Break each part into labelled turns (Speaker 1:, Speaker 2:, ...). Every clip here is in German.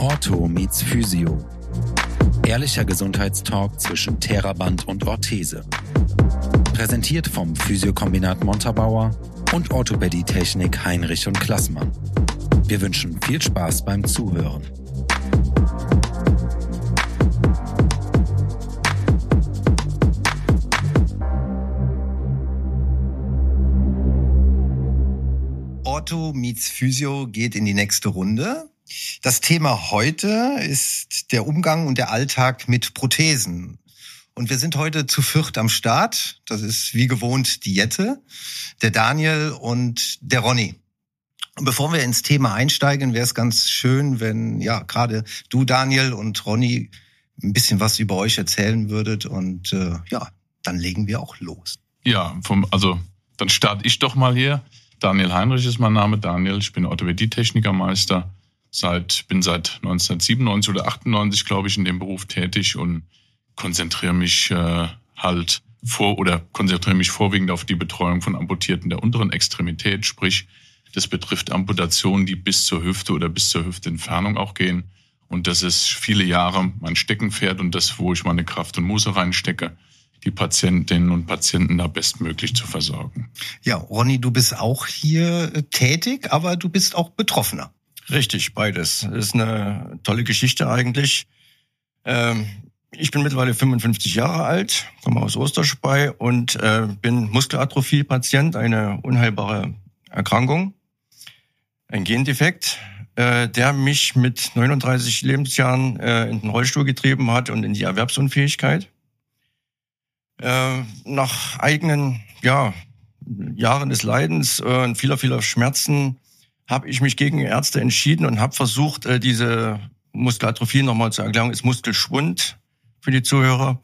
Speaker 1: Ortho meets Physio. Ehrlicher Gesundheitstalk zwischen Theraband und Orthese. Präsentiert vom Physiokombinat Montabaur und Orthopädie-Technik Heinrich und Klassmann. Wir wünschen viel Spaß beim Zuhören.
Speaker 2: Ortho meets Physio geht in die nächste Runde. Das Thema heute ist der Umgang und der Alltag mit Prothesen. Und wir sind heute zu viert am Start. Das ist wie gewohnt die Jette, der Daniel und der Ronny. Und bevor wir ins Thema einsteigen, wäre es ganz schön, wenn ja gerade du, Daniel und Ronny, ein bisschen was über euch erzählen würdet. Und äh, ja, dann legen wir auch los.
Speaker 3: Ja, vom, also dann starte ich doch mal hier. Daniel Heinrich ist mein Name. Daniel, ich bin Orthopädie-Technikermeister seit, bin seit 1997 oder 98, glaube ich, in dem Beruf tätig und konzentriere mich äh, halt vor oder konzentriere mich vorwiegend auf die Betreuung von Amputierten der unteren Extremität, sprich, das betrifft Amputationen, die bis zur Hüfte oder bis zur Hüftentfernung auch gehen. Und das ist viele Jahre mein Steckenpferd und das, wo ich meine Kraft und Muße reinstecke, die Patientinnen und Patienten da bestmöglich zu versorgen.
Speaker 2: Ja, Ronny, du bist auch hier äh, tätig, aber du bist auch Betroffener.
Speaker 4: Richtig, beides. Ist eine tolle Geschichte eigentlich. Ähm, ich bin mittlerweile 55 Jahre alt, komme aus Osterspey und äh, bin Muskelatrophie-Patient, eine unheilbare Erkrankung, ein Gendefekt, äh, der mich mit 39 Lebensjahren äh, in den Rollstuhl getrieben hat und in die Erwerbsunfähigkeit. Äh, nach eigenen ja, Jahren des Leidens äh, und vieler, vieler Schmerzen habe ich mich gegen Ärzte entschieden und habe versucht, äh, diese Muskelatrophie nochmal zu erklären, ist Muskelschwund für die Zuhörer.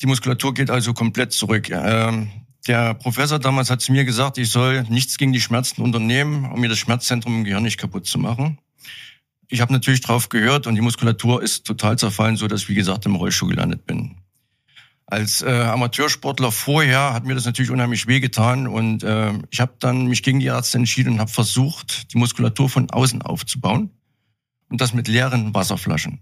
Speaker 4: Die Muskulatur geht also komplett zurück. Ähm, der Professor damals hat zu mir gesagt, ich soll nichts gegen die Schmerzen unternehmen, um mir das Schmerzzentrum im Gehirn nicht kaputt zu machen. Ich habe natürlich drauf gehört und die Muskulatur ist total zerfallen, so dass wie gesagt, im Rollstuhl gelandet bin als äh, Amateursportler vorher hat mir das natürlich unheimlich wehgetan und äh, ich habe dann mich gegen die Ärzte entschieden und habe versucht, die Muskulatur von außen aufzubauen und das mit leeren Wasserflaschen.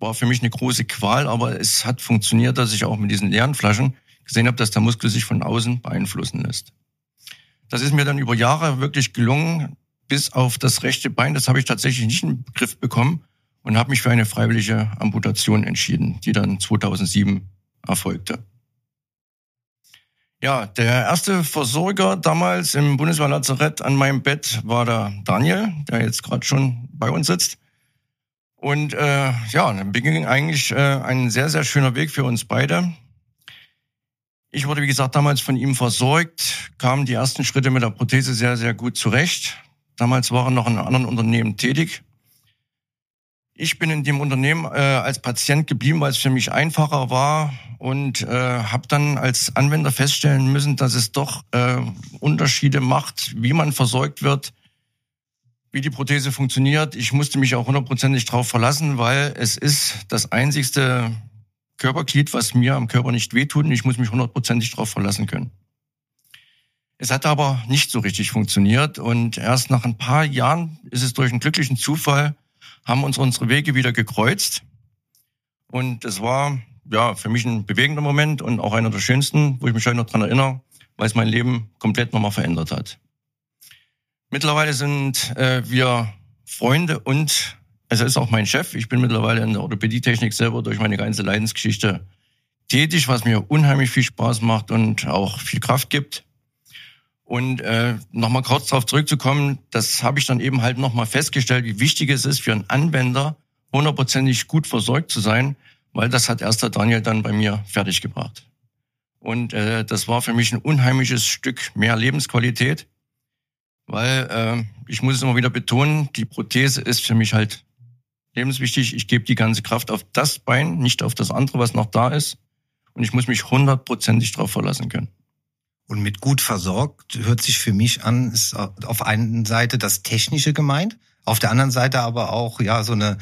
Speaker 4: War für mich eine große Qual, aber es hat funktioniert, dass ich auch mit diesen leeren Flaschen gesehen habe, dass der Muskel sich von außen beeinflussen lässt. Das ist mir dann über Jahre wirklich gelungen, bis auf das rechte Bein. Das habe ich tatsächlich nicht in den Griff bekommen und habe mich für eine freiwillige Amputation entschieden, die dann 2007 erfolgte. Ja, der erste Versorger damals im Bundeswehrlazarett an meinem Bett war der Daniel, der jetzt gerade schon bei uns sitzt. Und äh, ja, dann beging eigentlich äh, ein sehr, sehr schöner Weg für uns beide. Ich wurde, wie gesagt, damals von ihm versorgt, kamen die ersten Schritte mit der Prothese sehr, sehr gut zurecht. Damals war er noch in anderen Unternehmen tätig. Ich bin in dem Unternehmen äh, als Patient geblieben, weil es für mich einfacher war und äh, habe dann als Anwender feststellen müssen, dass es doch äh, Unterschiede macht, wie man versorgt wird, wie die Prothese funktioniert. Ich musste mich auch hundertprozentig darauf verlassen, weil es ist das einzigste Körperglied, was mir am Körper nicht wehtut und ich muss mich hundertprozentig darauf verlassen können. Es hat aber nicht so richtig funktioniert und erst nach ein paar Jahren ist es durch einen glücklichen Zufall haben uns unsere Wege wieder gekreuzt. Und es war ja für mich ein bewegender Moment und auch einer der schönsten, wo ich mich heute noch dran erinnere, weil es mein Leben komplett nochmal verändert hat. Mittlerweile sind äh, wir Freunde und es ist auch mein Chef. Ich bin mittlerweile in der Orthopädietechnik selber durch meine ganze Leidensgeschichte tätig, was mir unheimlich viel Spaß macht und auch viel Kraft gibt. Und äh, nochmal kurz darauf zurückzukommen, das habe ich dann eben halt nochmal festgestellt, wie wichtig es ist für einen Anwender, hundertprozentig gut versorgt zu sein, weil das hat erst der Daniel dann bei mir fertiggebracht. Und äh, das war für mich ein unheimliches Stück mehr Lebensqualität, weil äh, ich muss es immer wieder betonen, die Prothese ist für mich halt lebenswichtig. Ich gebe die ganze Kraft auf das Bein, nicht auf das andere, was noch da ist. Und ich muss mich hundertprozentig darauf verlassen können.
Speaker 2: Und mit gut versorgt hört sich für mich an, ist auf einen Seite das Technische gemeint, auf der anderen Seite aber auch, ja, so eine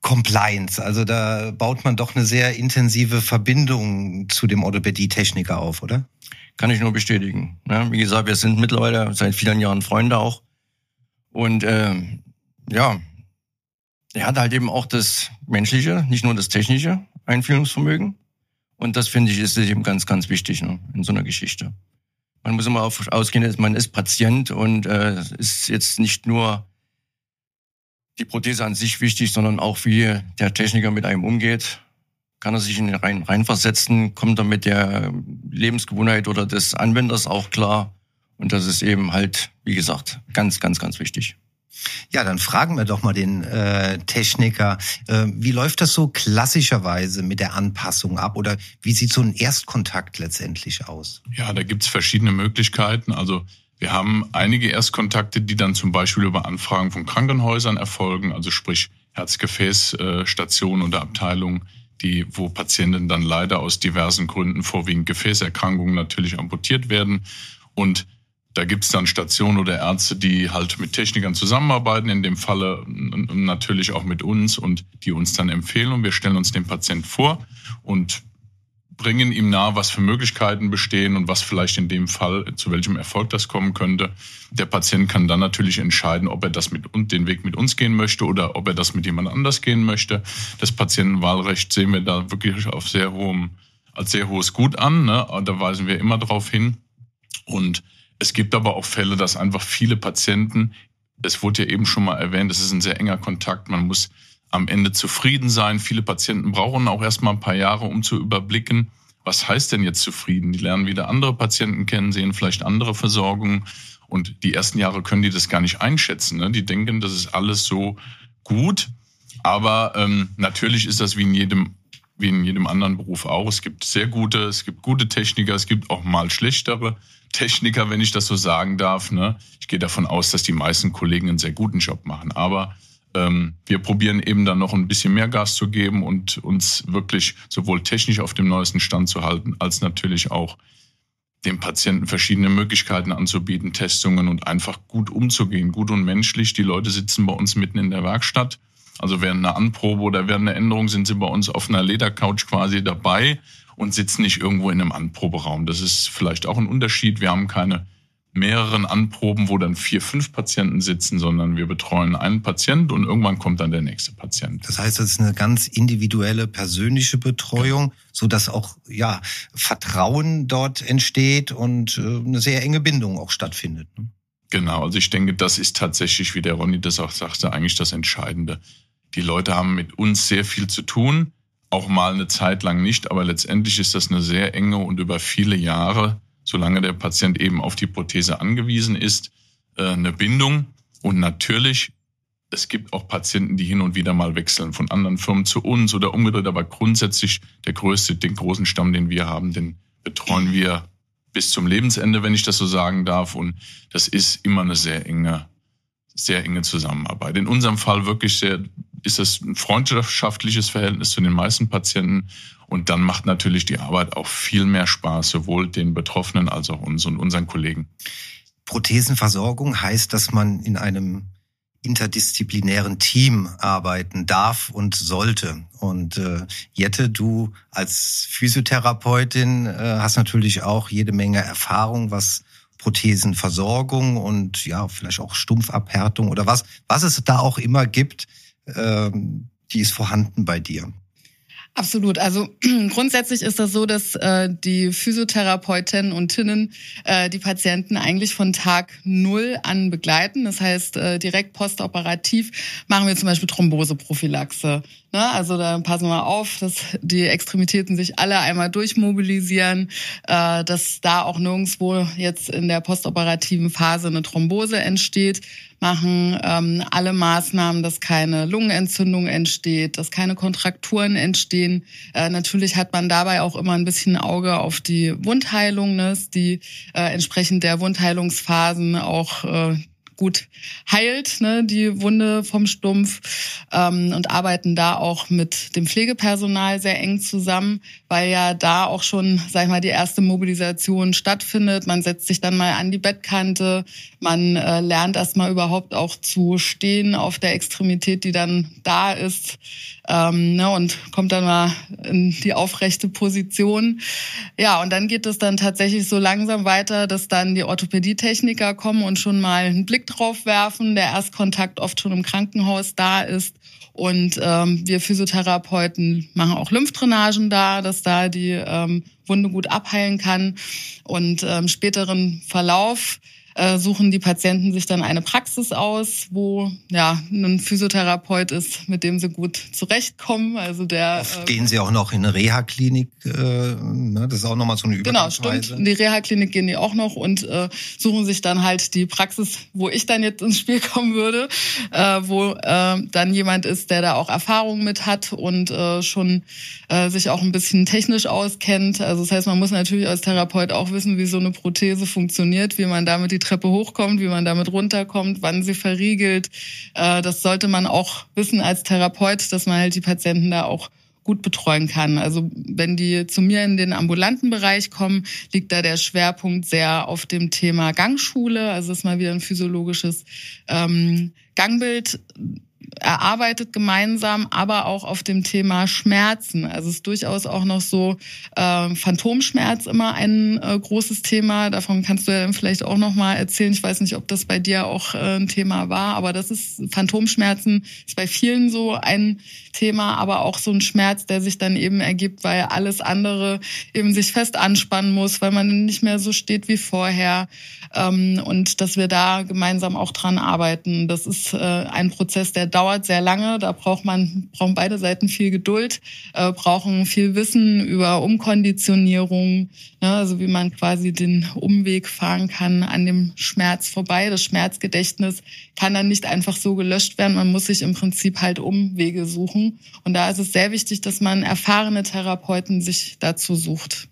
Speaker 2: Compliance. Also da baut man doch eine sehr intensive Verbindung zu dem Orthopädie-Techniker auf, oder?
Speaker 4: Kann ich nur bestätigen. Ja, wie gesagt, wir sind mittlerweile seit vielen Jahren Freunde auch. Und ähm, ja, er hat halt eben auch das menschliche, nicht nur das technische Einfühlungsvermögen. Und das finde ich ist eben ganz, ganz wichtig ne, in so einer Geschichte. Man muss immer auf, ausgehen, man ist Patient und äh, ist jetzt nicht nur die Prothese an sich wichtig, sondern auch wie der Techniker mit einem umgeht. Kann er sich in den rein, reinversetzen? Kommt er mit der Lebensgewohnheit oder des Anwenders auch klar? Und das ist eben halt, wie gesagt, ganz, ganz, ganz wichtig.
Speaker 2: Ja, dann fragen wir doch mal den äh, Techniker, äh, wie läuft das so klassischerweise mit der Anpassung ab oder wie sieht so ein Erstkontakt letztendlich aus?
Speaker 3: Ja, da gibt's verschiedene Möglichkeiten. Also wir haben einige Erstkontakte, die dann zum Beispiel über Anfragen von Krankenhäusern erfolgen, also sprich Herzgefäßstationen oder Abteilungen, die, wo Patienten dann leider aus diversen Gründen, vorwiegend Gefäßerkrankungen, natürlich amputiert werden. Und da gibt's dann Stationen oder Ärzte, die halt mit Technikern zusammenarbeiten, in dem Falle natürlich auch mit uns und die uns dann empfehlen. Und wir stellen uns den Patient vor und bringen ihm nahe, was für Möglichkeiten bestehen und was vielleicht in dem Fall, zu welchem Erfolg das kommen könnte. Der Patient kann dann natürlich entscheiden, ob er das mit und den Weg mit uns gehen möchte oder ob er das mit jemand anders gehen möchte. Das Patientenwahlrecht sehen wir da wirklich auf sehr hohem, als sehr hohes Gut an. Ne? Da weisen wir immer darauf hin. Und es gibt aber auch Fälle, dass einfach viele Patienten, es wurde ja eben schon mal erwähnt, es ist ein sehr enger Kontakt, man muss am Ende zufrieden sein. Viele Patienten brauchen auch erstmal ein paar Jahre, um zu überblicken, was heißt denn jetzt zufrieden? Die lernen wieder andere Patienten kennen, sehen vielleicht andere Versorgungen und die ersten Jahre können die das gar nicht einschätzen. Ne? Die denken, das ist alles so gut, aber ähm, natürlich ist das wie in jedem wie in jedem anderen Beruf auch. Es gibt sehr gute, es gibt gute Techniker, es gibt auch mal schlechtere Techniker, wenn ich das so sagen darf. Ne? Ich gehe davon aus, dass die meisten Kollegen einen sehr guten Job machen. Aber ähm, wir probieren eben dann noch ein bisschen mehr Gas zu geben und uns wirklich sowohl technisch auf dem neuesten Stand zu halten, als natürlich auch dem Patienten verschiedene Möglichkeiten anzubieten, Testungen und einfach gut umzugehen, gut und menschlich. Die Leute sitzen bei uns mitten in der Werkstatt also während einer Anprobe oder während einer Änderung sind sie bei uns auf einer Ledercouch quasi dabei und sitzen nicht irgendwo in einem Anproberaum. Das ist vielleicht auch ein Unterschied. Wir haben keine mehreren Anproben, wo dann vier, fünf Patienten sitzen, sondern wir betreuen einen Patient und irgendwann kommt dann der nächste Patient.
Speaker 2: Das heißt, das ist eine ganz individuelle, persönliche Betreuung, so dass auch ja Vertrauen dort entsteht und äh, eine sehr enge Bindung auch stattfindet. Ne?
Speaker 3: Genau, also ich denke, das ist tatsächlich, wie der Ronny das auch sagte, eigentlich das Entscheidende. Die Leute haben mit uns sehr viel zu tun, auch mal eine Zeit lang nicht, aber letztendlich ist das eine sehr enge und über viele Jahre, solange der Patient eben auf die Prothese angewiesen ist, äh, eine Bindung. Und natürlich, es gibt auch Patienten, die hin und wieder mal wechseln von anderen Firmen zu uns oder umgedreht, aber grundsätzlich der größte, den großen Stamm, den wir haben, den betreuen wir bis zum Lebensende, wenn ich das so sagen darf. Und das ist immer eine sehr enge sehr enge Zusammenarbeit. In unserem Fall wirklich sehr, ist es ein freundschaftliches Verhältnis zu den meisten Patienten. Und dann macht natürlich die Arbeit auch viel mehr Spaß, sowohl den Betroffenen als auch uns und unseren Kollegen.
Speaker 2: Prothesenversorgung heißt, dass man in einem interdisziplinären Team arbeiten darf und sollte. Und äh, Jette, du als Physiotherapeutin äh, hast natürlich auch jede Menge Erfahrung, was Prothesenversorgung und ja, vielleicht auch Stumpfabhärtung oder was, was es da auch immer gibt, ähm, die ist vorhanden bei dir.
Speaker 5: Absolut. Also grundsätzlich ist das so, dass äh, die Physiotherapeutinnen und Tinnen äh, die Patienten eigentlich von Tag null an begleiten. Das heißt, äh, direkt postoperativ machen wir zum Beispiel Thromboseprophylaxe. Ne? Also da passen wir auf, dass die Extremitäten sich alle einmal durchmobilisieren, äh, dass da auch nirgendwo jetzt in der postoperativen Phase eine Thrombose entsteht machen ähm, alle Maßnahmen, dass keine Lungenentzündung entsteht, dass keine Kontrakturen entstehen. Äh, natürlich hat man dabei auch immer ein bisschen Auge auf die Wundheilung, ne, die äh, entsprechend der Wundheilungsphasen auch äh, gut heilt, ne, die Wunde vom Stumpf ähm, und arbeiten da auch mit dem Pflegepersonal sehr eng zusammen, weil ja da auch schon, sag ich mal, die erste Mobilisation stattfindet. Man setzt sich dann mal an die Bettkante, man äh, lernt erstmal überhaupt auch zu stehen auf der Extremität, die dann da ist ähm, ne, und kommt dann mal in die aufrechte Position. Ja, und dann geht es dann tatsächlich so langsam weiter, dass dann die Orthopädietechniker kommen und schon mal einen Blick Drauf werfen, der Erstkontakt oft schon im Krankenhaus da ist. Und ähm, wir Physiotherapeuten machen auch Lymphdrainagen da, dass da die ähm, Wunde gut abheilen kann. Und ähm, späteren Verlauf äh, suchen die Patienten sich dann eine Praxis aus, wo ja ein Physiotherapeut ist, mit dem sie gut zurechtkommen. Also der
Speaker 2: Oft äh, gehen sie auch noch in eine Reha-Klinik. Äh, ne? Das ist auch nochmal so eine Übergangsweise.
Speaker 5: Genau, stimmt. In die Reha-Klinik gehen die auch noch und äh, suchen sich dann halt die Praxis, wo ich dann jetzt ins Spiel kommen würde, äh, wo äh, dann jemand ist, der da auch Erfahrung mit hat und äh, schon äh, sich auch ein bisschen technisch auskennt. Also das heißt, man muss natürlich als Therapeut auch wissen, wie so eine Prothese funktioniert, wie man damit die Treppe hochkommt, wie man damit runterkommt, wann sie verriegelt. Äh, das sollte man auch wissen als Therapeut, dass man halt die Patienten da auch gut betreuen kann. Also wenn die zu mir in den ambulanten Bereich kommen, liegt da der Schwerpunkt sehr auf dem Thema Gangschule. Also ist mal wieder ein physiologisches ähm, Gangbild erarbeitet gemeinsam, aber auch auf dem Thema Schmerzen. Also es ist durchaus auch noch so äh, Phantomschmerz immer ein äh, großes Thema. Davon kannst du ja vielleicht auch noch mal erzählen. Ich weiß nicht, ob das bei dir auch äh, ein Thema war, aber das ist Phantomschmerzen ist bei vielen so ein Thema, aber auch so ein Schmerz, der sich dann eben ergibt, weil alles andere eben sich fest anspannen muss, weil man nicht mehr so steht wie vorher ähm, und dass wir da gemeinsam auch dran arbeiten. Das ist äh, ein Prozess, der dauert sehr lange. Da braucht man, brauchen beide Seiten viel Geduld, äh, brauchen viel Wissen über Umkonditionierung, ne, also wie man quasi den Umweg fahren kann an dem Schmerz vorbei. Das Schmerzgedächtnis kann dann nicht einfach so gelöscht werden. Man muss sich im Prinzip halt Umwege suchen. Und da ist es sehr wichtig, dass man erfahrene Therapeuten sich dazu sucht.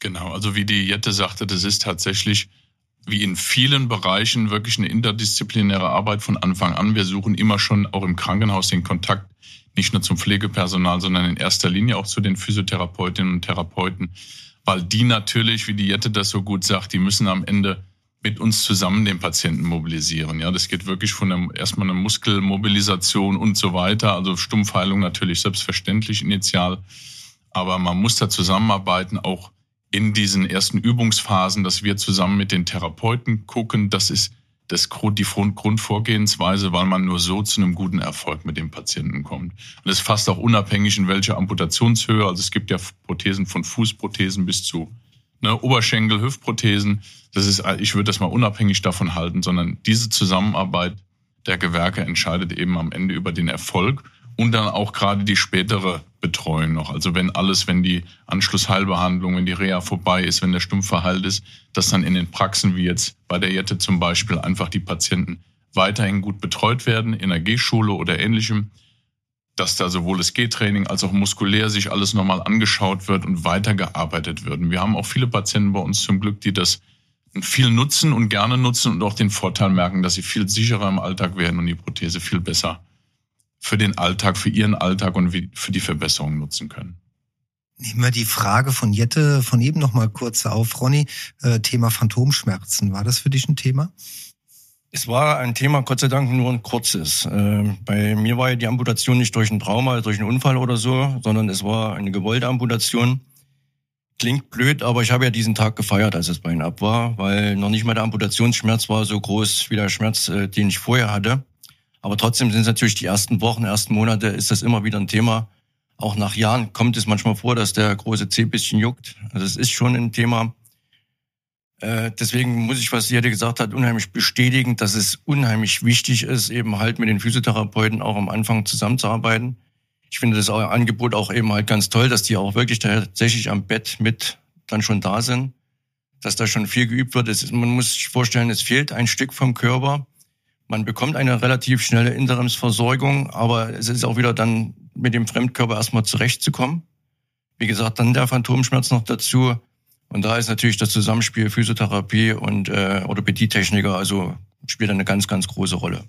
Speaker 3: Genau, also wie die Jette sagte, das ist tatsächlich wie in vielen Bereichen wirklich eine interdisziplinäre Arbeit von Anfang an. Wir suchen immer schon auch im Krankenhaus den Kontakt nicht nur zum Pflegepersonal, sondern in erster Linie auch zu den Physiotherapeutinnen und Therapeuten, weil die natürlich, wie die Jette das so gut sagt, die müssen am Ende mit uns zusammen den Patienten mobilisieren. Ja, das geht wirklich von einem, erstmal einer Muskelmobilisation und so weiter. Also Stumpfheilung natürlich selbstverständlich initial. Aber man muss da zusammenarbeiten, auch in diesen ersten Übungsphasen, dass wir zusammen mit den Therapeuten gucken, das ist das, die Grundvorgehensweise, weil man nur so zu einem guten Erfolg mit dem Patienten kommt. Und das ist fast auch unabhängig in welcher Amputationshöhe. Also es gibt ja Prothesen von Fußprothesen bis zu ne, Oberschenkel, Hüftprothesen. Das ist, ich würde das mal unabhängig davon halten, sondern diese Zusammenarbeit der Gewerke entscheidet eben am Ende über den Erfolg und dann auch gerade die spätere Betreuung noch. Also wenn alles, wenn die Anschlussheilbehandlung, wenn die Reha vorbei ist, wenn der Stumpf verheilt ist, dass dann in den Praxen wie jetzt bei der Jette zum Beispiel einfach die Patienten weiterhin gut betreut werden, in der G-Schule oder ähnlichem, dass da sowohl das G-Training als auch muskulär sich alles nochmal angeschaut wird und weitergearbeitet wird. Und wir haben auch viele Patienten bei uns zum Glück, die das viel nutzen und gerne nutzen und auch den Vorteil merken, dass sie viel sicherer im Alltag werden und die Prothese viel besser für den Alltag, für ihren Alltag und für die Verbesserung nutzen können.
Speaker 2: Nehmen wir die Frage von Jette von eben noch mal kurz auf, Ronny. Äh, Thema Phantomschmerzen. War das für dich ein Thema?
Speaker 4: Es war ein Thema, Gott sei Dank, nur ein kurzes. Äh, bei mir war ja die Amputation nicht durch ein Trauma, durch einen Unfall oder so, sondern es war eine gewollte Amputation. Klingt blöd, aber ich habe ja diesen Tag gefeiert, als das Bein ab war, weil noch nicht mal der Amputationsschmerz war so groß wie der Schmerz, äh, den ich vorher hatte. Aber trotzdem sind es natürlich die ersten Wochen, ersten Monate ist das immer wieder ein Thema. Auch nach Jahren kommt es manchmal vor, dass der große Zeh bisschen juckt. Also es ist schon ein Thema. Äh, deswegen muss ich, was Jede gesagt hat, unheimlich bestätigen, dass es unheimlich wichtig ist, eben halt mit den Physiotherapeuten auch am Anfang zusammenzuarbeiten. Ich finde das Angebot auch eben halt ganz toll, dass die auch wirklich tatsächlich am Bett mit dann schon da sind, dass da schon viel geübt wird. Ist, man muss sich vorstellen, es fehlt ein Stück vom Körper. Man bekommt eine relativ schnelle Interimsversorgung, aber es ist auch wieder dann mit dem Fremdkörper erstmal zurechtzukommen. Wie gesagt, dann der Phantomschmerz noch dazu. Und da ist natürlich das Zusammenspiel Physiotherapie und äh, Orthopädietechniker, also spielt eine ganz, ganz große Rolle.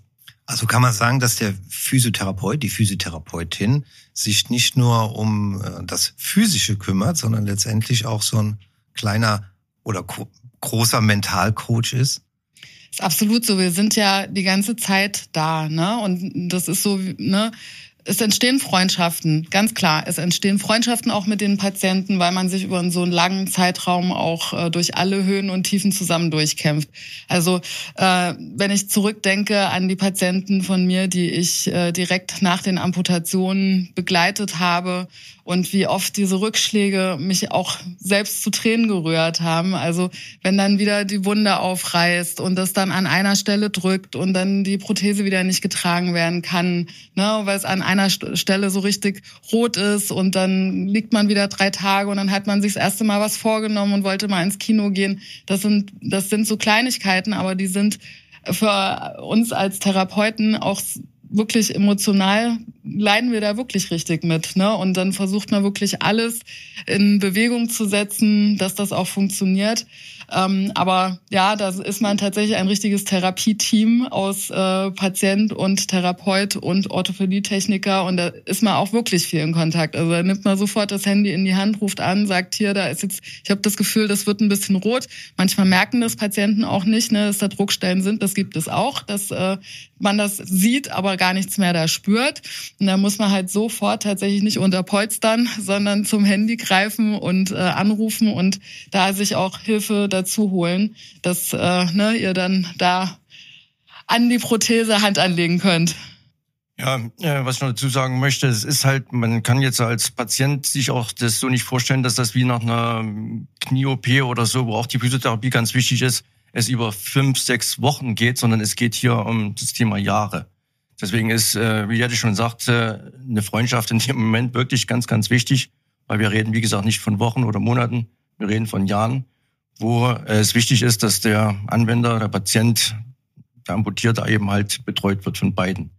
Speaker 2: Also kann man sagen, dass der Physiotherapeut, die Physiotherapeutin sich nicht nur um äh, das Physische kümmert, sondern letztendlich auch so ein kleiner oder großer Mentalcoach ist?
Speaker 5: Ist absolut so. Wir sind ja die ganze Zeit da, ne? Und das ist so, ne? es entstehen Freundschaften, ganz klar. Es entstehen Freundschaften auch mit den Patienten, weil man sich über so einen langen Zeitraum auch äh, durch alle Höhen und Tiefen zusammen durchkämpft. Also äh, wenn ich zurückdenke an die Patienten von mir, die ich äh, direkt nach den Amputationen begleitet habe und wie oft diese Rückschläge mich auch selbst zu Tränen gerührt haben. Also wenn dann wieder die Wunde aufreißt und das dann an einer Stelle drückt und dann die Prothese wieder nicht getragen werden kann, ne, weil es an einer Stelle so richtig rot ist und dann liegt man wieder drei Tage und dann hat man sich das erste Mal was vorgenommen und wollte mal ins Kino gehen. Das sind, das sind so Kleinigkeiten, aber die sind für uns als Therapeuten auch wirklich emotional leiden wir da wirklich richtig mit. Ne? Und dann versucht man wirklich alles in Bewegung zu setzen, dass das auch funktioniert. Ähm, aber ja, da ist man tatsächlich ein richtiges Therapieteam aus äh, Patient und Therapeut und Orthopädietechniker und da ist man auch wirklich viel in Kontakt. Also da nimmt man sofort das Handy in die Hand, ruft an, sagt hier, da ist jetzt, ich habe das Gefühl, das wird ein bisschen rot. Manchmal merken das Patienten auch nicht, ne, dass da Druckstellen sind. Das gibt es auch, dass äh, man das sieht, aber gar nichts mehr da spürt. Und da muss man halt sofort tatsächlich nicht unterpolstern, sondern zum Handy greifen und äh, anrufen und da sich auch Hilfe dazu holen, dass äh, ne, ihr dann da an die Prothese Hand anlegen könnt.
Speaker 4: Ja, äh, was ich noch dazu sagen möchte, es ist halt, man kann jetzt als Patient sich auch das so nicht vorstellen, dass das wie nach einer Knie-OP oder so, wo auch die Physiotherapie ganz wichtig ist, es über fünf, sechs Wochen geht, sondern es geht hier um das Thema Jahre. Deswegen ist, äh, wie Jette schon sagte, eine Freundschaft in dem Moment wirklich ganz, ganz wichtig, weil wir reden, wie gesagt, nicht von Wochen oder Monaten, wir reden von Jahren wo es wichtig ist, dass der Anwender, der Patient, der Amputierte eben halt betreut wird von beiden.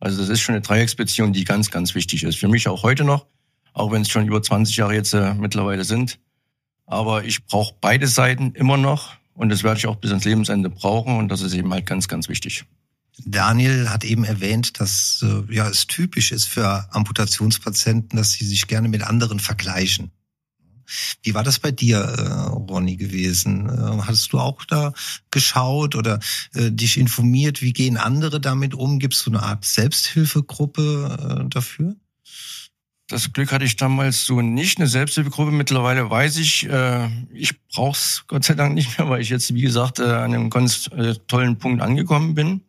Speaker 4: Also das ist schon eine Dreiecksbeziehung, die ganz, ganz wichtig ist. Für mich auch heute noch, auch wenn es schon über 20 Jahre jetzt äh, mittlerweile sind. Aber ich brauche beide Seiten immer noch und das werde ich auch bis ans Lebensende brauchen und das ist eben halt ganz, ganz wichtig.
Speaker 2: Daniel hat eben erwähnt, dass äh, ja, es typisch ist für Amputationspatienten, dass sie sich gerne mit anderen vergleichen. Wie war das bei dir, äh, Ronny, gewesen? Äh, hattest du auch da geschaut oder äh, dich informiert? Wie gehen andere damit um? Gibt es so eine Art Selbsthilfegruppe äh, dafür?
Speaker 4: Das Glück hatte ich damals so nicht, eine Selbsthilfegruppe. Mittlerweile weiß ich, äh, ich brauch's Gott sei Dank nicht mehr, weil ich jetzt, wie gesagt, äh, an einem ganz äh, tollen Punkt angekommen bin.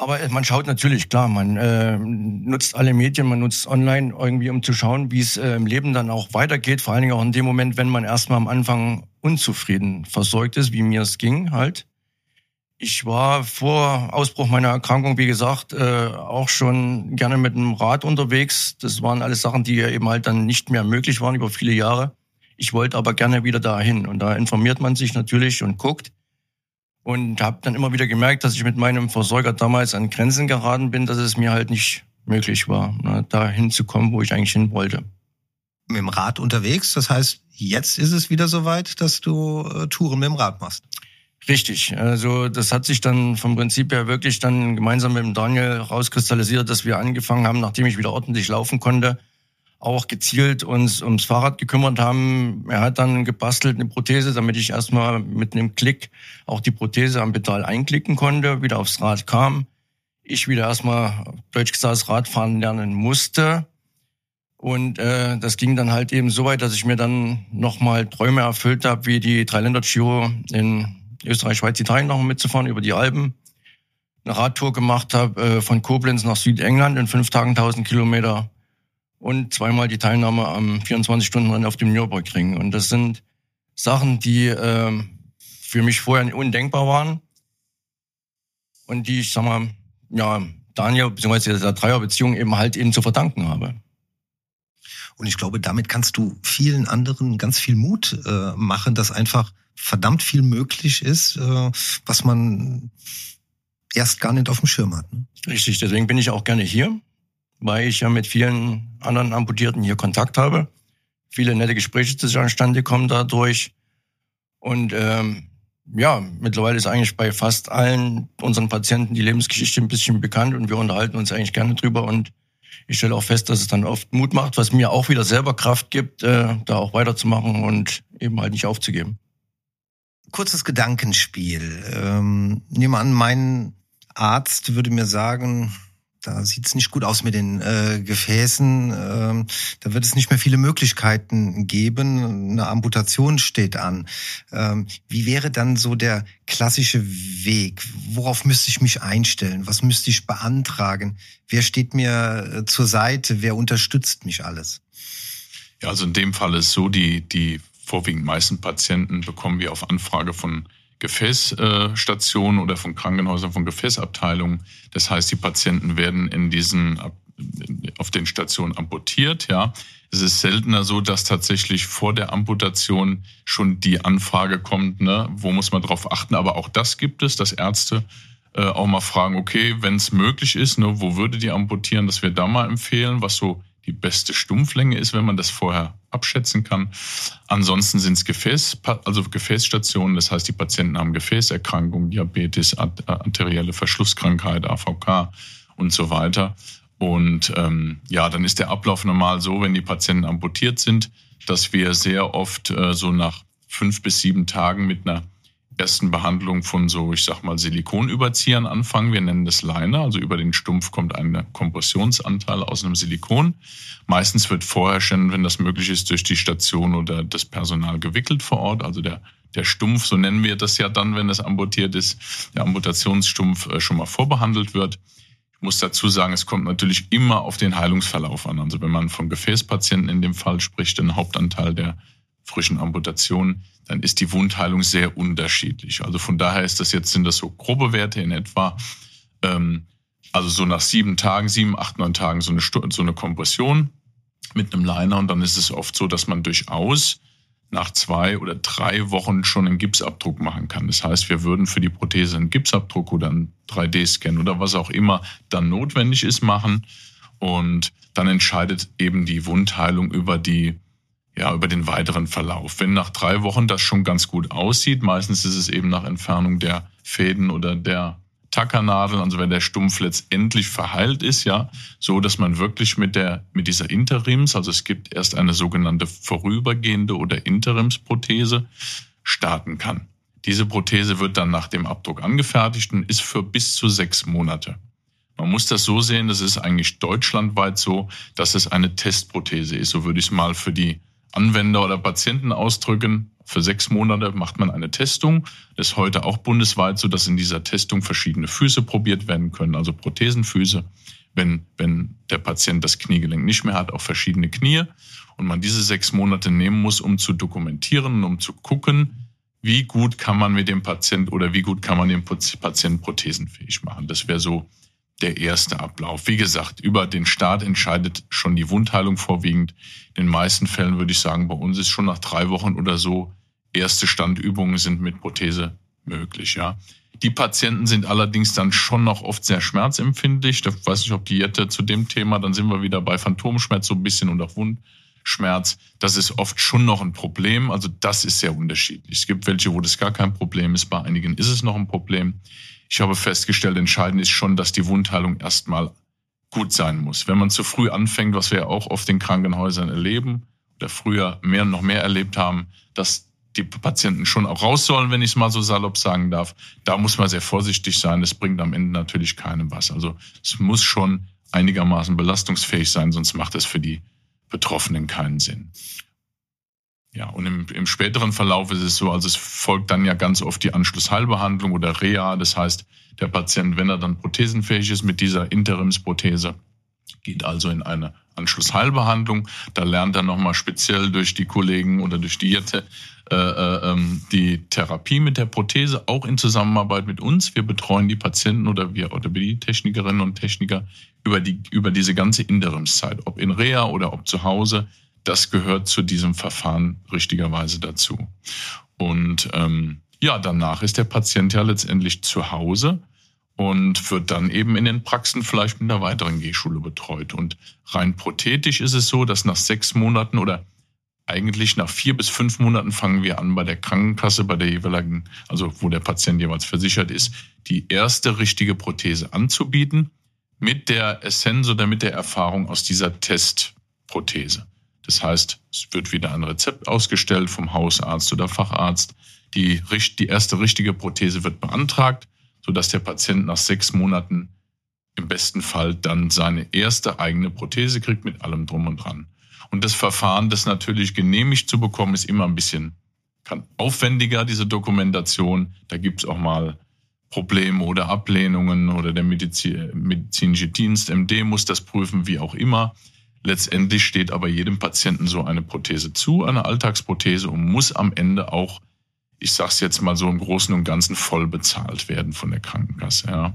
Speaker 4: Aber man schaut natürlich, klar, man äh, nutzt alle Medien, man nutzt online irgendwie, um zu schauen, wie es äh, im Leben dann auch weitergeht. Vor allen Dingen auch in dem Moment, wenn man erstmal am Anfang unzufrieden versorgt ist, wie mir es ging halt. Ich war vor Ausbruch meiner Erkrankung, wie gesagt, äh, auch schon gerne mit einem Rad unterwegs. Das waren alles Sachen, die eben halt dann nicht mehr möglich waren über viele Jahre. Ich wollte aber gerne wieder dahin. Und da informiert man sich natürlich und guckt und habe dann immer wieder gemerkt, dass ich mit meinem Versorger damals an Grenzen geraten bin, dass es mir halt nicht möglich war, ne, da hinzukommen, wo ich eigentlich hin wollte.
Speaker 2: Mit dem Rad unterwegs, das heißt, jetzt ist es wieder soweit, dass du äh, Touren mit dem Rad machst.
Speaker 4: Richtig, also das hat sich dann vom Prinzip her wirklich dann gemeinsam mit dem Daniel rauskristallisiert, dass wir angefangen haben, nachdem ich wieder ordentlich laufen konnte, auch gezielt uns ums Fahrrad gekümmert haben. Er hat dann gebastelt eine Prothese, damit ich erstmal mit einem Klick auch die Prothese am Pedal einklicken konnte, wieder aufs Rad kam. Ich wieder erstmal, deutsch gesagt, Radfahren lernen musste. Und äh, das ging dann halt eben so weit, dass ich mir dann nochmal Träume erfüllt habe, wie die Dreiländer-Giro in Österreich, Schweiz, Italien nochmal mitzufahren über die Alpen. Eine Radtour gemacht habe äh, von Koblenz nach Südengland in fünf Tagen 1000 Kilometer und zweimal die Teilnahme am 24-Stunden-Rennen auf dem Nürburgring. Und das sind Sachen, die äh, für mich vorher undenkbar waren und die ich, sag mal, ja, Daniel bzw. der Dreierbeziehung eben halt eben zu verdanken habe.
Speaker 2: Und ich glaube, damit kannst du vielen anderen ganz viel Mut äh, machen, dass einfach verdammt viel möglich ist, äh, was man erst gar nicht auf dem Schirm hat. Ne?
Speaker 4: Richtig, deswegen bin ich auch gerne hier weil ich ja mit vielen anderen Amputierten hier Kontakt habe. Viele nette Gespräche zustande kommen dadurch. Und ähm, ja, mittlerweile ist eigentlich bei fast allen unseren Patienten die Lebensgeschichte ein bisschen bekannt und wir unterhalten uns eigentlich gerne drüber. Und ich stelle auch fest, dass es dann oft Mut macht, was mir auch wieder selber Kraft gibt, äh, da auch weiterzumachen und eben halt nicht aufzugeben.
Speaker 2: Kurzes Gedankenspiel. Ähm, nehmen an, mein Arzt würde mir sagen, da sieht's nicht gut aus mit den äh, Gefäßen. Ähm, da wird es nicht mehr viele Möglichkeiten geben. Eine Amputation steht an. Ähm, wie wäre dann so der klassische Weg? Worauf müsste ich mich einstellen? Was müsste ich beantragen? Wer steht mir äh, zur Seite? Wer unterstützt mich alles?
Speaker 3: Ja, also in dem Fall ist so, die, die vorwiegend meisten Patienten bekommen wir auf Anfrage von Gefäßstationen oder von Krankenhäusern, von Gefäßabteilungen. Das heißt, die Patienten werden in diesen, auf den Stationen amputiert, ja. Es ist seltener so, dass tatsächlich vor der Amputation schon die Anfrage kommt, ne, wo muss man drauf achten. Aber auch das gibt es, dass Ärzte äh, auch mal fragen, okay, wenn es möglich ist, ne, wo würde die amputieren, dass wir da mal empfehlen, was so die beste Stumpflänge ist, wenn man das vorher abschätzen kann. Ansonsten sind es Gefäß, also Gefäßstationen, das heißt, die Patienten haben Gefäßerkrankungen, Diabetes, arterielle Verschlusskrankheit, AVK und so weiter. Und ähm, ja, dann ist der Ablauf normal so, wenn die Patienten amputiert sind, dass wir sehr oft äh, so nach fünf bis sieben Tagen mit einer ersten Behandlung von so, ich sag mal, Silikonüberziehern anfangen. Wir nennen das Liner. Also über den Stumpf kommt ein Kompressionsanteil aus einem Silikon. Meistens wird vorher schon, wenn das möglich ist, durch die Station oder das Personal gewickelt vor Ort. Also der, der Stumpf, so nennen wir das ja dann, wenn es amputiert ist, der Amputationsstumpf äh, schon mal vorbehandelt wird. Ich muss dazu sagen, es kommt natürlich immer auf den Heilungsverlauf an. Also wenn man von Gefäßpatienten in dem Fall spricht, den Hauptanteil der frischen Amputationen, dann ist die Wundheilung sehr unterschiedlich. Also von daher ist das jetzt, sind das so grobe Werte in etwa, ähm, also so nach sieben Tagen, sieben, acht, neun Tagen so eine, so eine Kompression mit einem Liner und dann ist es oft so, dass man durchaus nach zwei oder drei Wochen schon einen Gipsabdruck machen kann. Das heißt, wir würden für die Prothese einen Gipsabdruck oder einen 3D-Scan oder was auch immer dann notwendig ist machen. Und dann entscheidet eben die Wundheilung über die ja, über den weiteren Verlauf. Wenn nach drei Wochen das schon ganz gut aussieht, meistens ist es eben nach Entfernung der Fäden oder der Tackernadel, also wenn der Stumpf letztendlich verheilt ist, ja, so dass man wirklich mit der, mit dieser Interims, also es gibt erst eine sogenannte vorübergehende oder Interimsprothese, starten kann. Diese Prothese wird dann nach dem Abdruck angefertigt und ist für bis zu sechs Monate. Man muss das so sehen, das ist eigentlich deutschlandweit so, dass es eine Testprothese ist. So würde ich es mal für die Anwender oder Patienten ausdrücken. Für sechs Monate macht man eine Testung. Das ist heute auch bundesweit so, dass in dieser Testung verschiedene Füße probiert werden können, also Prothesenfüße. Wenn, wenn der Patient das Kniegelenk nicht mehr hat, auch verschiedene Knie. Und man diese sechs Monate nehmen muss, um zu dokumentieren und um zu gucken, wie gut kann man mit dem Patient oder wie gut kann man den Patienten prothesenfähig machen. Das wäre so der erste Ablauf. Wie gesagt, über den Start entscheidet schon die Wundheilung vorwiegend. In den meisten Fällen würde ich sagen, bei uns ist schon nach drei Wochen oder so erste Standübungen sind mit Prothese möglich, ja. Die Patienten sind allerdings dann schon noch oft sehr schmerzempfindlich. Ich weiß nicht, ob die Jette zu dem Thema, dann sind wir wieder bei Phantomschmerz so ein bisschen und auch Wundschmerz. Das ist oft schon noch ein Problem. Also das ist sehr unterschiedlich. Es gibt welche, wo das gar kein Problem ist. Bei einigen ist es noch ein Problem. Ich habe festgestellt, entscheidend ist schon, dass die Wundheilung erstmal gut sein muss. Wenn man zu früh anfängt, was wir auch oft in Krankenhäusern erleben oder früher mehr noch mehr erlebt haben, dass die Patienten schon auch raus sollen, wenn ich es mal so salopp sagen darf. Da muss man sehr vorsichtig sein. Das bringt am Ende natürlich keinem was. Also es muss schon einigermaßen belastungsfähig sein, sonst macht es für die Betroffenen keinen Sinn. Ja, und im, im späteren Verlauf ist es so, also es folgt dann ja ganz oft die Anschlussheilbehandlung oder Reha. Das heißt, der Patient, wenn er dann prothesenfähig ist mit dieser Interimsprothese, geht also in eine Anschlussheilbehandlung. Da lernt er nochmal speziell durch die Kollegen oder durch die Jette äh, äh, ähm, die Therapie mit der Prothese, auch in Zusammenarbeit mit uns. Wir betreuen die Patienten oder wir Orthopädie-Technikerinnen und Techniker über, die, über diese ganze Interimszeit, ob in Reha oder ob zu Hause das gehört zu diesem Verfahren richtigerweise dazu. Und ähm, ja, danach ist der Patient ja letztendlich zu Hause und wird dann eben in den Praxen vielleicht mit einer weiteren Gehschule betreut. Und rein prothetisch ist es so, dass nach sechs Monaten oder eigentlich nach vier bis fünf Monaten fangen wir an bei der Krankenkasse, bei der jeweiligen, also wo der Patient jeweils versichert ist, die erste richtige Prothese anzubieten mit der Essenz oder mit der Erfahrung aus dieser Testprothese. Das heißt, es wird wieder ein Rezept ausgestellt vom Hausarzt oder Facharzt. Die, die erste richtige Prothese wird beantragt, sodass der Patient nach sechs Monaten im besten Fall dann seine erste eigene Prothese kriegt mit allem drum und dran. Und das Verfahren, das natürlich genehmigt zu bekommen, ist immer ein bisschen kann aufwendiger, diese Dokumentation. Da gibt's auch mal Probleme oder Ablehnungen oder der Medizin, medizinische Dienst, MD muss das prüfen, wie auch immer. Letztendlich steht aber jedem Patienten so eine Prothese zu, eine Alltagsprothese und muss am Ende auch, ich sag's jetzt mal so im Großen und Ganzen voll bezahlt werden von der Krankenkasse. Ja.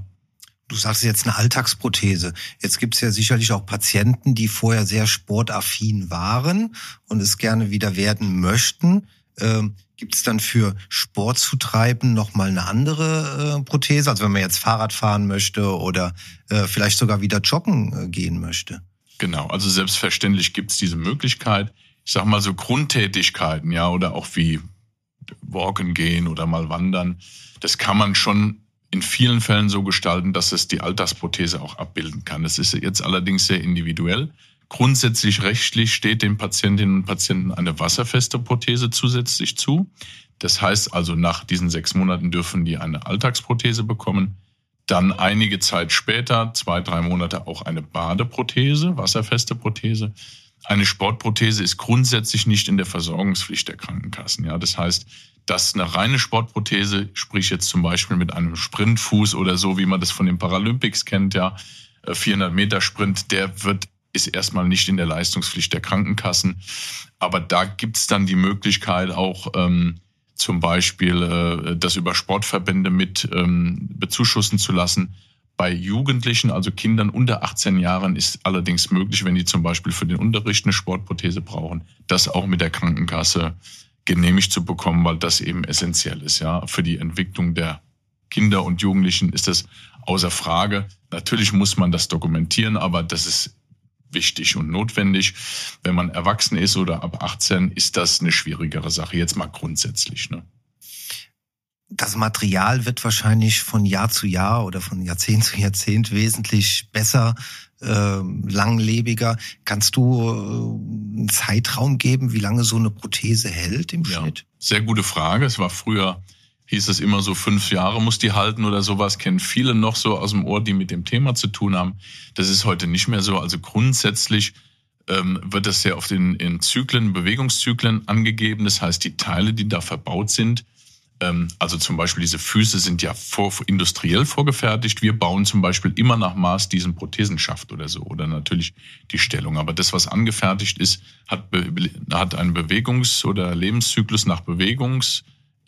Speaker 2: Du sagst jetzt eine Alltagsprothese. Jetzt gibt es ja sicherlich auch Patienten, die vorher sehr sportaffin waren und es gerne wieder werden möchten. Ähm, gibt es dann für Sport zu treiben nochmal eine andere äh, Prothese? Also wenn man jetzt Fahrrad fahren möchte oder äh, vielleicht sogar wieder joggen äh, gehen möchte?
Speaker 3: Genau, also selbstverständlich gibt es diese Möglichkeit. Ich sag mal so Grundtätigkeiten, ja, oder auch wie Walken gehen oder mal wandern. Das kann man schon in vielen Fällen so gestalten, dass es die Alltagsprothese auch abbilden kann. Das ist jetzt allerdings sehr individuell. Grundsätzlich rechtlich steht den Patientinnen und Patienten eine wasserfeste Prothese zusätzlich zu. Das heißt also, nach diesen sechs Monaten dürfen die eine Alltagsprothese bekommen. Dann einige Zeit später, zwei, drei Monate, auch eine Badeprothese, wasserfeste Prothese. Eine Sportprothese ist grundsätzlich nicht in der Versorgungspflicht der Krankenkassen. Ja, das heißt, dass eine reine Sportprothese, sprich jetzt zum Beispiel mit einem Sprintfuß oder so, wie man das von den Paralympics kennt, ja, 400 äh, Meter Sprint, der wird ist erstmal nicht in der Leistungspflicht der Krankenkassen. Aber da gibt's dann die Möglichkeit auch ähm, zum Beispiel äh, das über Sportverbände mit ähm, bezuschussen zu lassen. Bei Jugendlichen, also Kindern unter 18 Jahren, ist allerdings möglich, wenn die zum Beispiel für den Unterricht eine Sportprothese brauchen, das auch mit der Krankenkasse genehmigt zu bekommen, weil das eben essentiell ist. Ja, für die Entwicklung der Kinder und Jugendlichen ist das außer Frage. Natürlich muss man das dokumentieren, aber das ist wichtig und notwendig. Wenn man erwachsen ist oder ab 18, ist das eine schwierigere Sache. Jetzt mal grundsätzlich. Ne?
Speaker 2: Das Material wird wahrscheinlich von Jahr zu Jahr oder von Jahrzehnt zu Jahrzehnt wesentlich besser, äh, langlebiger. Kannst du äh, einen Zeitraum geben, wie lange so eine Prothese hält im Schnitt? Ja,
Speaker 3: sehr gute Frage. Es war früher hieß es immer so, fünf Jahre muss die halten oder sowas, kennen viele noch so aus dem Ohr, die mit dem Thema zu tun haben. Das ist heute nicht mehr so. Also grundsätzlich ähm, wird das sehr oft in, in Zyklen, Bewegungszyklen angegeben. Das heißt, die Teile, die da verbaut sind, ähm, also zum Beispiel diese Füße sind ja vor, industriell vorgefertigt. Wir bauen zum Beispiel immer nach Maß diesen Prothesenschaft oder so oder natürlich die Stellung. Aber das, was angefertigt ist, hat, hat einen Bewegungs- oder Lebenszyklus nach Bewegungs-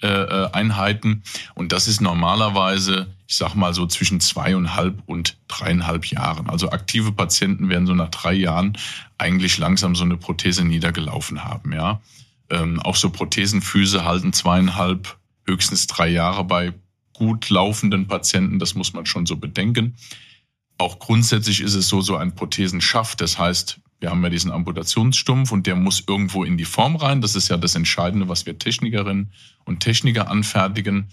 Speaker 3: Einheiten. Und das ist normalerweise, ich sag mal so zwischen zweieinhalb und dreieinhalb Jahren. Also aktive Patienten werden so nach drei Jahren eigentlich langsam so eine Prothese niedergelaufen haben, ja. Ähm, auch so Prothesenfüße halten zweieinhalb, höchstens drei Jahre bei gut laufenden Patienten. Das muss man schon so bedenken. Auch grundsätzlich ist es so, so ein Prothesenschaft. Das heißt, wir haben ja diesen Amputationsstumpf und der muss irgendwo in die Form rein. Das ist ja das Entscheidende, was wir Technikerinnen und Techniker anfertigen.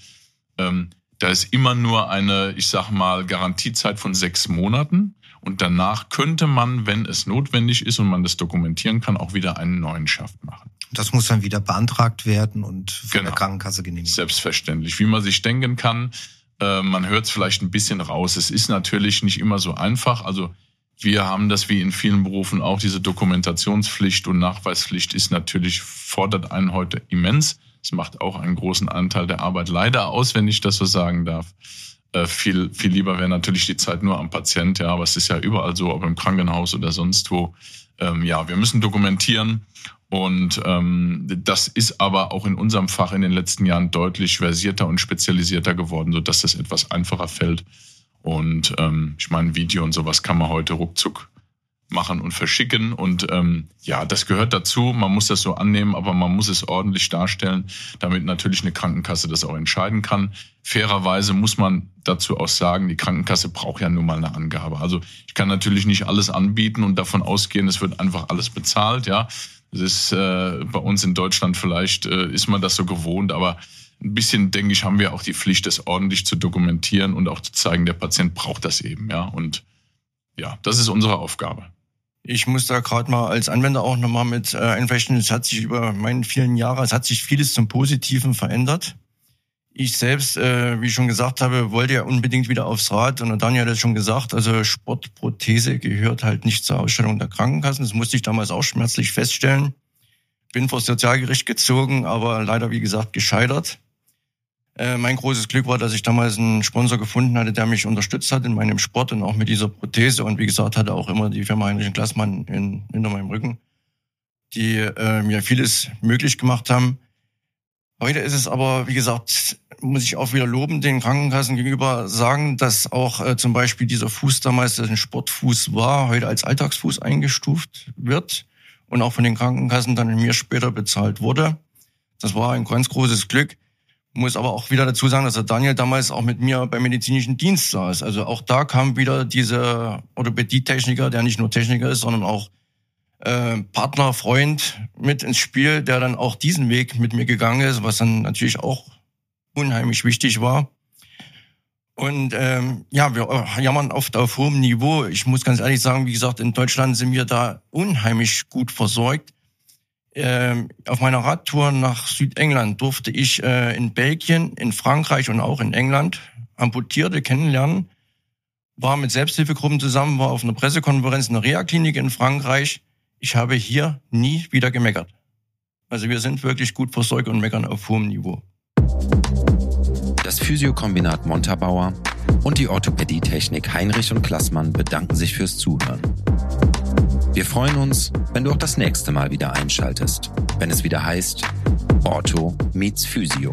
Speaker 3: Ähm, da ist immer nur eine, ich sag mal, Garantiezeit von sechs Monaten. Und danach könnte man, wenn es notwendig ist und man das dokumentieren kann, auch wieder einen neuen Schaft machen.
Speaker 2: Das muss dann wieder beantragt werden und von genau. der Krankenkasse genehmigt.
Speaker 3: Selbstverständlich. Wie man sich denken kann, äh, man hört es vielleicht ein bisschen raus. Es ist natürlich nicht immer so einfach. Also wir haben das wie in vielen Berufen auch. Diese Dokumentationspflicht und Nachweispflicht ist natürlich, fordert einen heute immens. Es macht auch einen großen Anteil der Arbeit leider aus, wenn ich das so sagen darf. Äh, viel, viel lieber wäre natürlich die Zeit nur am Patient, ja, aber es ist ja überall so, ob im Krankenhaus oder sonst wo. Ähm, ja, wir müssen dokumentieren und ähm, das ist aber auch in unserem Fach in den letzten Jahren deutlich versierter und spezialisierter geworden, sodass das etwas einfacher fällt. Und ähm, ich meine, Video und sowas kann man heute ruckzuck machen und verschicken. Und ähm, ja, das gehört dazu. Man muss das so annehmen, aber man muss es ordentlich darstellen, damit natürlich eine Krankenkasse das auch entscheiden kann. Fairerweise muss man dazu auch sagen, die Krankenkasse braucht ja nun mal eine Angabe. Also ich kann natürlich nicht alles anbieten und davon ausgehen, es wird einfach alles bezahlt. Ja, das ist äh, bei uns in Deutschland vielleicht äh, ist man das so gewohnt, aber ein bisschen, denke ich, haben wir auch die Pflicht, das ordentlich zu dokumentieren und auch zu zeigen, der Patient braucht das eben, ja. Und ja, das ist unsere Aufgabe.
Speaker 4: Ich muss da gerade mal als Anwender auch nochmal mit äh, einflechten, es hat sich über meine vielen Jahre, es hat sich vieles zum Positiven verändert. ich selbst, äh, wie ich schon gesagt habe, wollte ja unbedingt wieder aufs Rad. Und Daniel hat es schon gesagt, also Sportprothese gehört halt nicht zur Ausstellung der Krankenkassen. Das musste ich damals auch schmerzlich feststellen. Bin vor das Sozialgericht gezogen, aber leider, wie gesagt, gescheitert. Äh, mein großes Glück war, dass ich damals einen Sponsor gefunden hatte, der mich unterstützt hat in meinem Sport und auch mit dieser Prothese. Und wie gesagt, hatte auch immer die Firma Heinrich Klassmann in, hinter meinem Rücken, die äh, mir vieles möglich gemacht haben. Heute ist es aber, wie gesagt, muss ich auch wieder loben, den Krankenkassen gegenüber sagen, dass auch äh, zum Beispiel dieser Fuß damals, der ein Sportfuß war, heute als Alltagsfuß eingestuft wird und auch von den Krankenkassen dann in mir später bezahlt wurde. Das war ein ganz großes Glück. Muss aber auch wieder dazu sagen, dass der Daniel damals auch mit mir beim medizinischen Dienst saß. Also auch da kam wieder dieser Orthopädietechniker, der nicht nur Techniker ist, sondern auch äh, Partner, Freund mit ins Spiel, der dann auch diesen Weg mit mir gegangen ist, was dann natürlich auch unheimlich wichtig war. Und ähm, ja, wir äh, jammern oft auf hohem Niveau. Ich muss ganz ehrlich sagen, wie gesagt, in Deutschland sind wir da unheimlich gut versorgt. Ähm, auf meiner Radtour nach Südengland durfte ich äh, in Belgien, in Frankreich und auch in England Amputierte kennenlernen. War mit Selbsthilfegruppen zusammen, war auf einer Pressekonferenz in der Reha-Klinik in Frankreich ich habe hier nie wieder gemeckert. Also wir sind wirklich gut versorgt und meckern auf hohem Niveau.
Speaker 1: Das Physiokombinat Montabaur und die Orthopädietechnik Heinrich und Klassmann bedanken sich fürs Zuhören. Wir freuen uns, wenn du auch das nächste Mal wieder einschaltest, wenn es wieder heißt Ortho meets Physio.